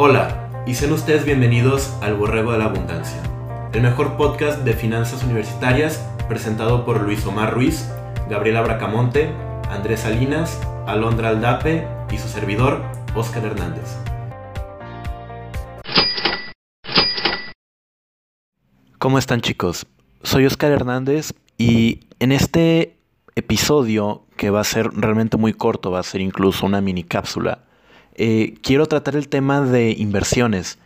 Hola, y sean ustedes bienvenidos al Borrego de la Abundancia, el mejor podcast de finanzas universitarias presentado por Luis Omar Ruiz, Gabriela Bracamonte, Andrés Salinas, Alondra Aldape y su servidor, Oscar Hernández. ¿Cómo están chicos? Soy Oscar Hernández y en este episodio, que va a ser realmente muy corto, va a ser incluso una mini cápsula, eh, quiero tratar el tema de inversiones.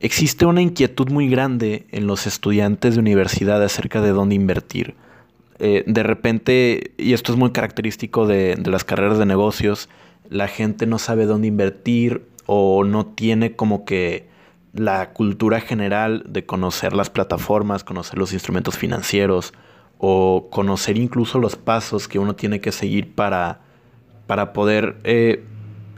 Existe una inquietud muy grande en los estudiantes de universidad acerca de dónde invertir. Eh, de repente, y esto es muy característico de, las carreras de negocios, la gente no sabe dónde invertir o no tiene como que la cultura general de conocer las plataformas, conocer los instrumentos financieros o conocer incluso los pasos que uno tiene que seguir para, para poder eh,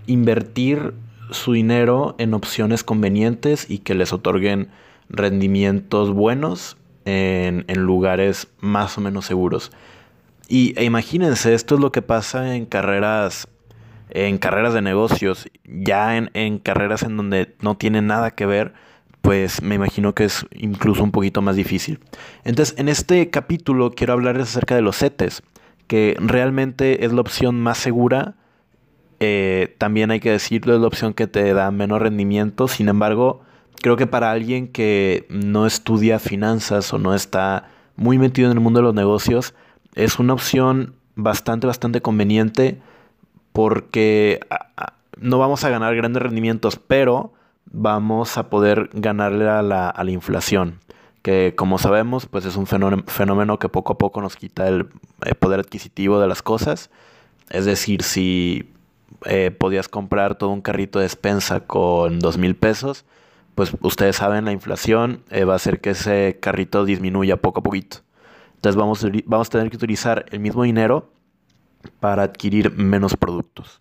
invertir su dinero en opciones convenientes y que les otorguen rendimientos buenos en, lugares más o menos seguros. Y e imagínense, esto es lo que pasa en carreras, en carreras de negocios, ya en, en carreras en donde no tienen nada que ver pues me imagino que es incluso un poquito más difícil. Entonces, en este capítulo quiero hablarles acerca de los CETES, que realmente es la opción más segura. Eh, también hay que decirlo, es la opción que te da menos rendimiento. Sin embargo, creo que para alguien que no estudia finanzas o no está muy metido en el mundo de los negocios, es una opción bastante, bastante conveniente porque no vamos a ganar grandes rendimientos, pero vamos a poder ganarle a la, inflación, que como sabemos, pues es un fenómeno, que poco a poco nos quita el, poder adquisitivo de las cosas. Es decir, si eh, podías comprar todo un carrito de despensa con dos mil pesos, pues ustedes saben, la inflación eh, va a hacer que ese carrito disminuya poco a poquito. Entonces vamos, vamos a tener que utilizar el mismo dinero para adquirir menos productos.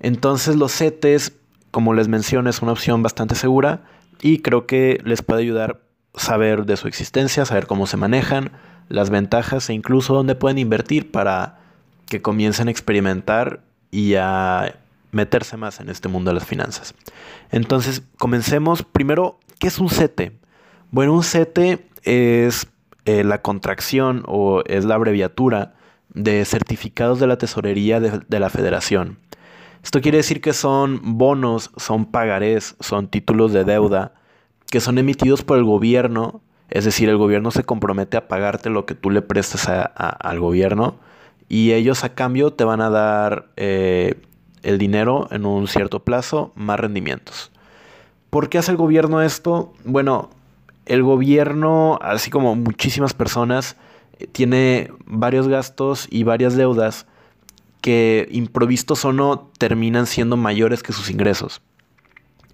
Entonces los CETES como les mencioné, es una opción bastante segura y creo que les puede ayudar saber de su existencia, saber cómo se manejan, las ventajas e incluso dónde pueden invertir para que comiencen a experimentar y a meterse más en este mundo de las finanzas. Entonces, comencemos. Primero, ¿qué es un CETE? Bueno, un CETE es eh, la contracción o es la abreviatura de certificados de la tesorería de la federación. Esto quiere decir que son bonos, son pagarés, son títulos de deuda que son emitidos por el gobierno, es decir, el gobierno se compromete a pagarte lo que tú le prestas al gobierno y ellos a cambio te van a dar eh, el dinero en un cierto plazo más rendimientos. ¿Por qué hace el gobierno esto? Bueno, el gobierno, así como muchísimas personas, eh, tiene varios gastos y varias deudas que improvistos o no terminan siendo mayores que sus ingresos.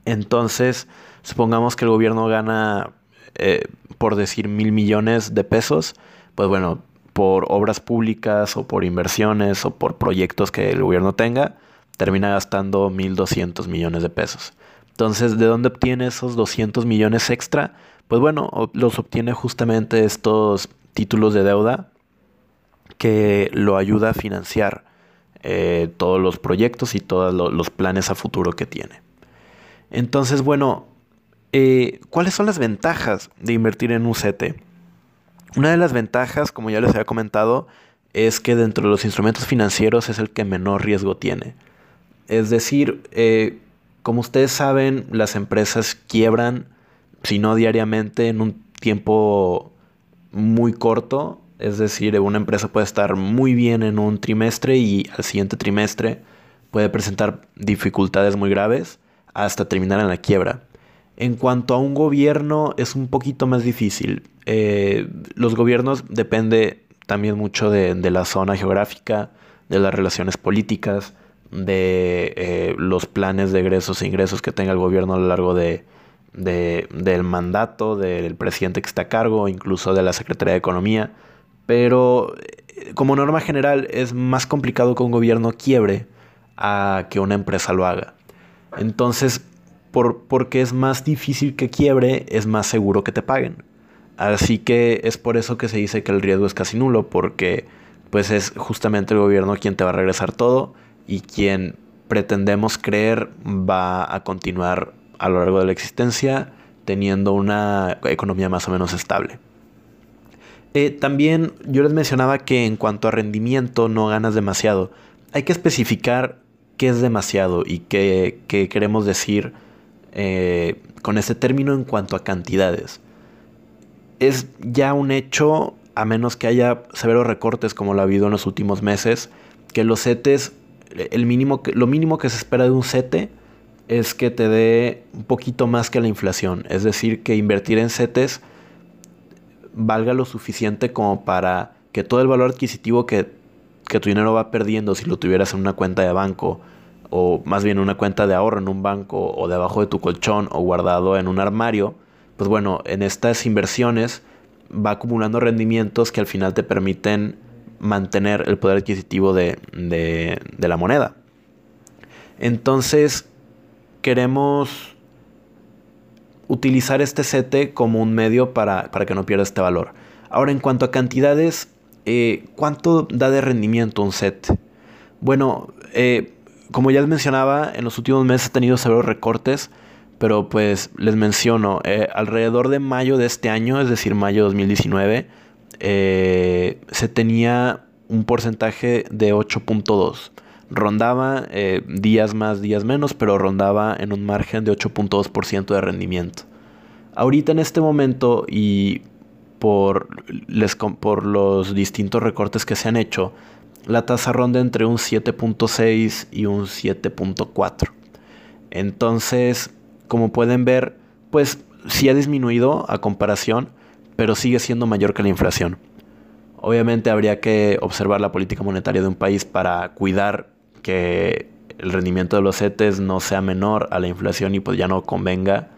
Entonces, supongamos que el gobierno gana, eh, por decir, mil millones de pesos, pues bueno, por obras públicas o por inversiones o por proyectos que el gobierno tenga, termina gastando 1.200 millones de pesos. Entonces, ¿de dónde obtiene esos 200 millones extra? Pues bueno, los obtiene justamente estos títulos de deuda que lo ayuda a financiar eh, todos los proyectos y todos los planes a futuro que tiene. Entonces, bueno, eh, ¿cuáles son las ventajas de invertir en un CETE? Una de las ventajas, como ya les había comentado, es que dentro de los instrumentos financieros es el que menor riesgo tiene. Es decir, eh, como ustedes saben, las empresas quiebran, si no diariamente, en un tiempo muy corto es decir, una empresa puede estar muy bien en un trimestre y al siguiente trimestre puede presentar dificultades muy graves hasta terminar en la quiebra. En cuanto a un gobierno es un poquito más difícil. Eh, los gobiernos depende también mucho de, la zona geográfica, de las relaciones políticas, de eh, los planes de egresos e ingresos que tenga el gobierno a lo largo de, del mandato del presidente que está a cargo, incluso de la Secretaría de Economía pero eh, como norma general es más complicado que un gobierno quiebre a que una empresa lo haga. Entonces, por, porque es más difícil que quiebre, es más seguro que te paguen. Así que es por eso que se dice que el riesgo es casi nulo, porque pues es justamente el gobierno quien te va a regresar todo y quien pretendemos creer va a continuar a lo largo de la existencia teniendo una economía más o menos estable. Eh, también yo les mencionaba que en cuanto a rendimiento no ganas demasiado. Hay que especificar qué es demasiado y qué, queremos decir eh, con ese término en cuanto a cantidades. Es ya un hecho, a menos que haya severos recortes como lo ha habido en los últimos meses, que los CETES, el mínimo, lo mínimo que se espera de un CETE es que te dé un poquito más que la inflación. Es decir, que invertir en CETES valga lo suficiente como para que todo el valor adquisitivo que, que tu dinero va perdiendo si lo tuvieras en una cuenta de banco o más bien una cuenta de ahorro en un banco o debajo de tu colchón o guardado en un armario, pues bueno, en estas inversiones va acumulando rendimientos que al final te permiten mantener el poder adquisitivo de, de la moneda. Entonces, queremos utilizar este sete como un medio para, que no pierda este valor. Ahora, en cuanto a cantidades, eh, ¿cuánto da de rendimiento un set? Bueno, eh, como ya les mencionaba, en los últimos meses he tenido severos recortes, pero pues les menciono, eh, alrededor de mayo de este año, es decir, mayo de 2019, se tenía un porcentaje de 8.2 rondaba eh, días más, días menos, pero rondaba en un margen de 8.2% de rendimiento. Ahorita en este momento y por, por los distintos recortes que se han hecho, la tasa ronda entre un 7.6 y un 7.4. Entonces, como pueden ver, pues sí ha disminuido a comparación, pero sigue siendo mayor que la inflación. Obviamente habría que observar la política monetaria de un país para cuidar que el rendimiento de los CETES no sea menor a la inflación y pues ya no convenga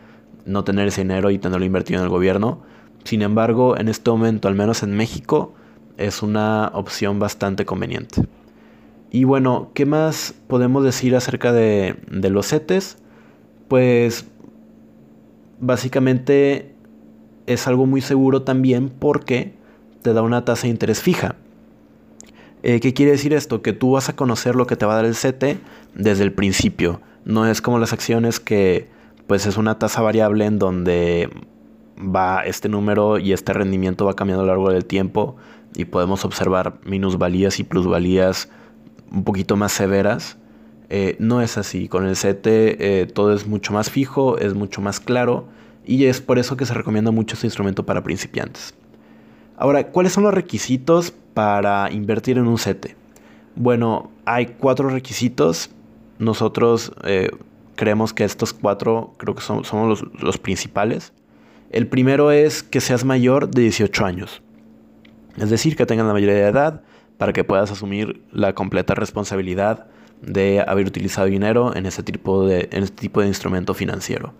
no tener ese dinero y tenerlo invertido en el gobierno. Sin embargo, en este momento, al menos en México, es una opción bastante conveniente. Y bueno, ¿qué más podemos decir acerca de, los CETES? Pues básicamente es algo muy seguro también porque te da una tasa de interés fija. Eh, ¿Qué quiere decir esto? Que tú vas a conocer lo que te va a dar el CT desde el principio. No es como las acciones que pues es una tasa variable en donde va este número y este rendimiento va cambiando a lo largo del tiempo y podemos observar minusvalías y plusvalías un poquito más severas. Eh, no es así. Con el CT eh, todo es mucho más fijo, es mucho más claro y es por eso que se recomienda mucho este instrumento para principiantes. Ahora, ¿cuáles son los requisitos para invertir en un CETE? Bueno, hay cuatro requisitos. Nosotros eh, creemos que estos cuatro creo que son, los, principales. El primero es que seas mayor de 18 años. Es decir, que tengas la mayoría de edad para que puedas asumir la completa responsabilidad de haber utilizado dinero en este tipo de, este tipo de instrumento financiero.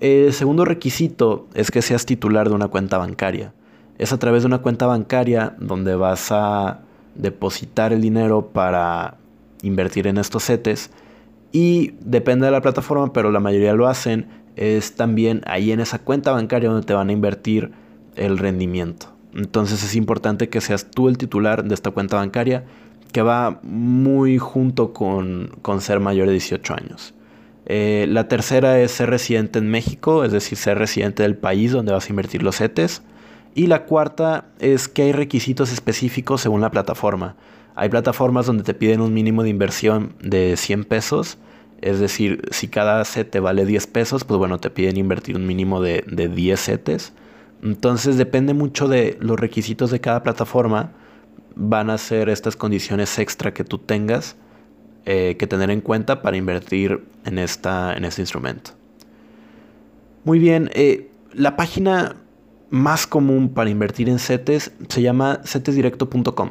El segundo requisito es que seas titular de una cuenta bancaria es a través de una cuenta bancaria donde vas a depositar el dinero para invertir en estos CETES y depende de la plataforma, pero la mayoría lo hacen, es también ahí en esa cuenta bancaria donde te van a invertir el rendimiento. Entonces es importante que seas tú el titular de esta cuenta bancaria que va muy junto con, ser mayor de 18 años. Eh, la tercera es ser residente en México, es decir, ser residente del país donde vas a invertir los CETES. Y la cuarta es que hay requisitos específicos según la plataforma. Hay plataformas donde te piden un mínimo de inversión de 100 pesos. Es decir, si cada set te vale 10 pesos, pues bueno, te piden invertir un mínimo de, 10 setes. Entonces depende mucho de los requisitos de cada plataforma. Van a ser estas condiciones extra que tú tengas eh, que tener en cuenta para invertir en, esta, en este instrumento. Muy bien, eh, la página más común para invertir en CETES se llama cetesdirecto.com.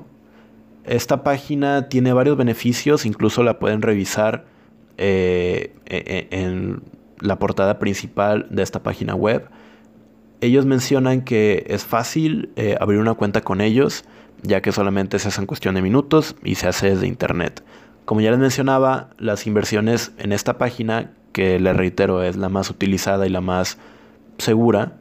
Esta página tiene varios beneficios, incluso la pueden revisar eh, e, e, en la portada principal de esta página web. Ellos mencionan que es fácil eh, abrir una cuenta con ellos, ya que solamente se hace en cuestión de minutos y se hace desde internet. Como ya les mencionaba, las inversiones en esta página, que les reitero es la más utilizada y la más segura,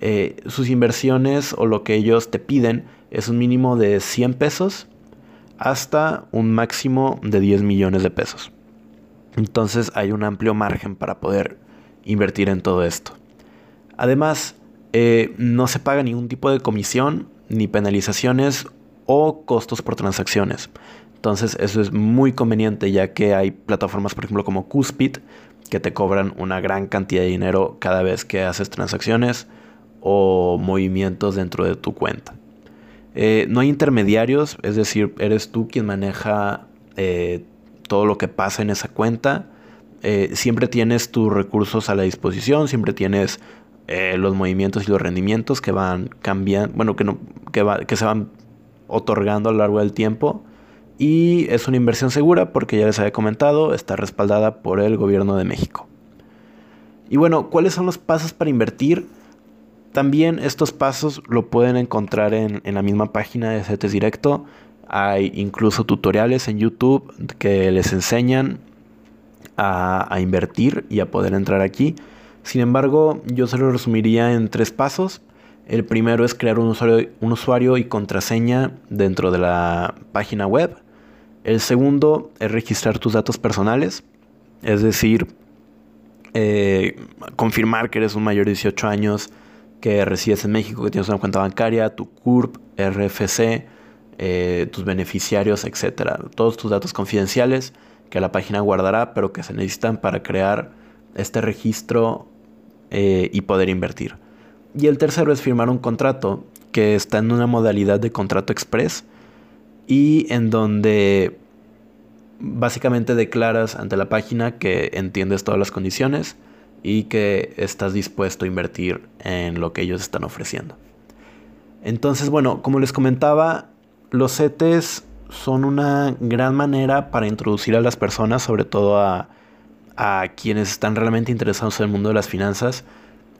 eh, sus inversiones o lo que ellos te piden es un mínimo de 100 pesos hasta un máximo de 10 millones de pesos. Entonces hay un amplio margen para poder invertir en todo esto. Además, eh, no se paga ningún tipo de comisión, ni penalizaciones o costos por transacciones. Entonces eso es muy conveniente ya que hay plataformas, por ejemplo, como Cuspid, que te cobran una gran cantidad de dinero cada vez que haces transacciones o movimientos dentro de tu cuenta. Eh, no hay intermediarios, es decir, eres tú quien maneja eh, todo lo que pasa en esa cuenta. Siempre tienes tus recursos a la disposición, siempre tienes los movimientos y los rendimientos que van cambiando, bueno, que, no, que, que se van otorgando a lo largo del tiempo. Y es una inversión segura porque ya les había comentado, está respaldada por el gobierno de México. Y bueno, ¿cuáles son los pasos para invertir? También estos pasos lo pueden encontrar en, la misma página de CETES Directo. Hay incluso tutoriales en YouTube que les enseñan a, invertir y a poder entrar aquí. Sin embargo, yo se lo resumiría en tres pasos. El primero es crear un usuario, y contraseña dentro de la página web. El segundo es registrar tus datos personales, es decir, eh, confirmar que eres un mayor de 18 años que resides en México, que tienes una cuenta bancaria, tu CURP, RFC, eh, tus beneficiarios, etcétera. Todos tus datos confidenciales que la página guardará, pero que se necesitan para crear este registro eh, y poder invertir. Y el tercero es firmar un contrato que está en una modalidad de contrato express y en donde básicamente declaras ante la página que entiendes todas las condiciones y que estás dispuesto a invertir en lo que ellos están ofreciendo. Entonces, bueno, como les comentaba, los CETES son una gran manera para introducir a las personas, sobre todo a, quienes están realmente interesados en el mundo de las finanzas.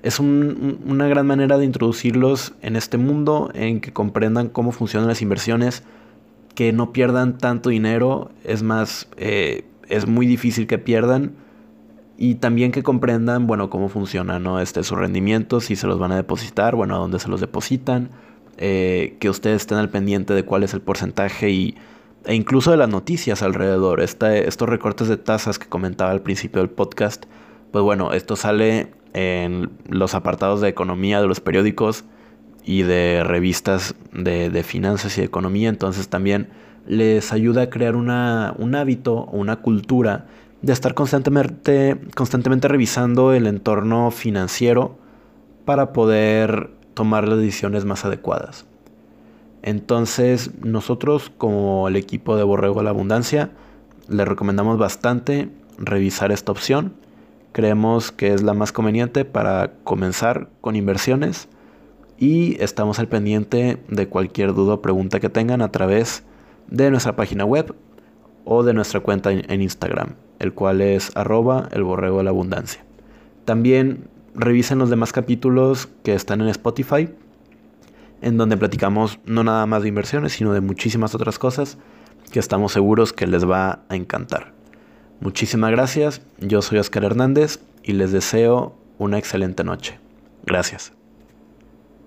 Es una gran manera de introducirlos en este mundo, en que comprendan cómo funcionan las inversiones, que no pierdan tanto dinero, es más, eh, es muy difícil que pierdan y también que comprendan, bueno, cómo funciona. Este, su rendimiento, si se los van a depositar, bueno, a dónde se los depositan, eh, que ustedes estén al pendiente de cuál es el porcentaje y, e incluso de las noticias alrededor. estos recortes de tasas que comentaba al principio del podcast, pues bueno, esto sale en los apartados de economía de los periódicos y de revistas de, de finanzas y de economía, entonces también les ayuda a crear una, un hábito una cultura de estar constantemente, constantemente revisando el entorno financiero para poder tomar las decisiones más adecuadas. Entonces nosotros como el equipo de Borrego de la Abundancia le recomendamos bastante revisar esta opción. Creemos que es la más conveniente para comenzar con inversiones y estamos al pendiente de cualquier duda o pregunta que tengan a través de nuestra página web o de nuestra cuenta en Instagram, el cual es arroba el borrego de la abundancia. También revisen los demás capítulos que están en Spotify, en donde platicamos no nada más de inversiones, sino de muchísimas otras cosas que estamos seguros que les va a encantar. Muchísimas gracias, yo soy Oscar Hernández y les deseo una excelente noche. Gracias.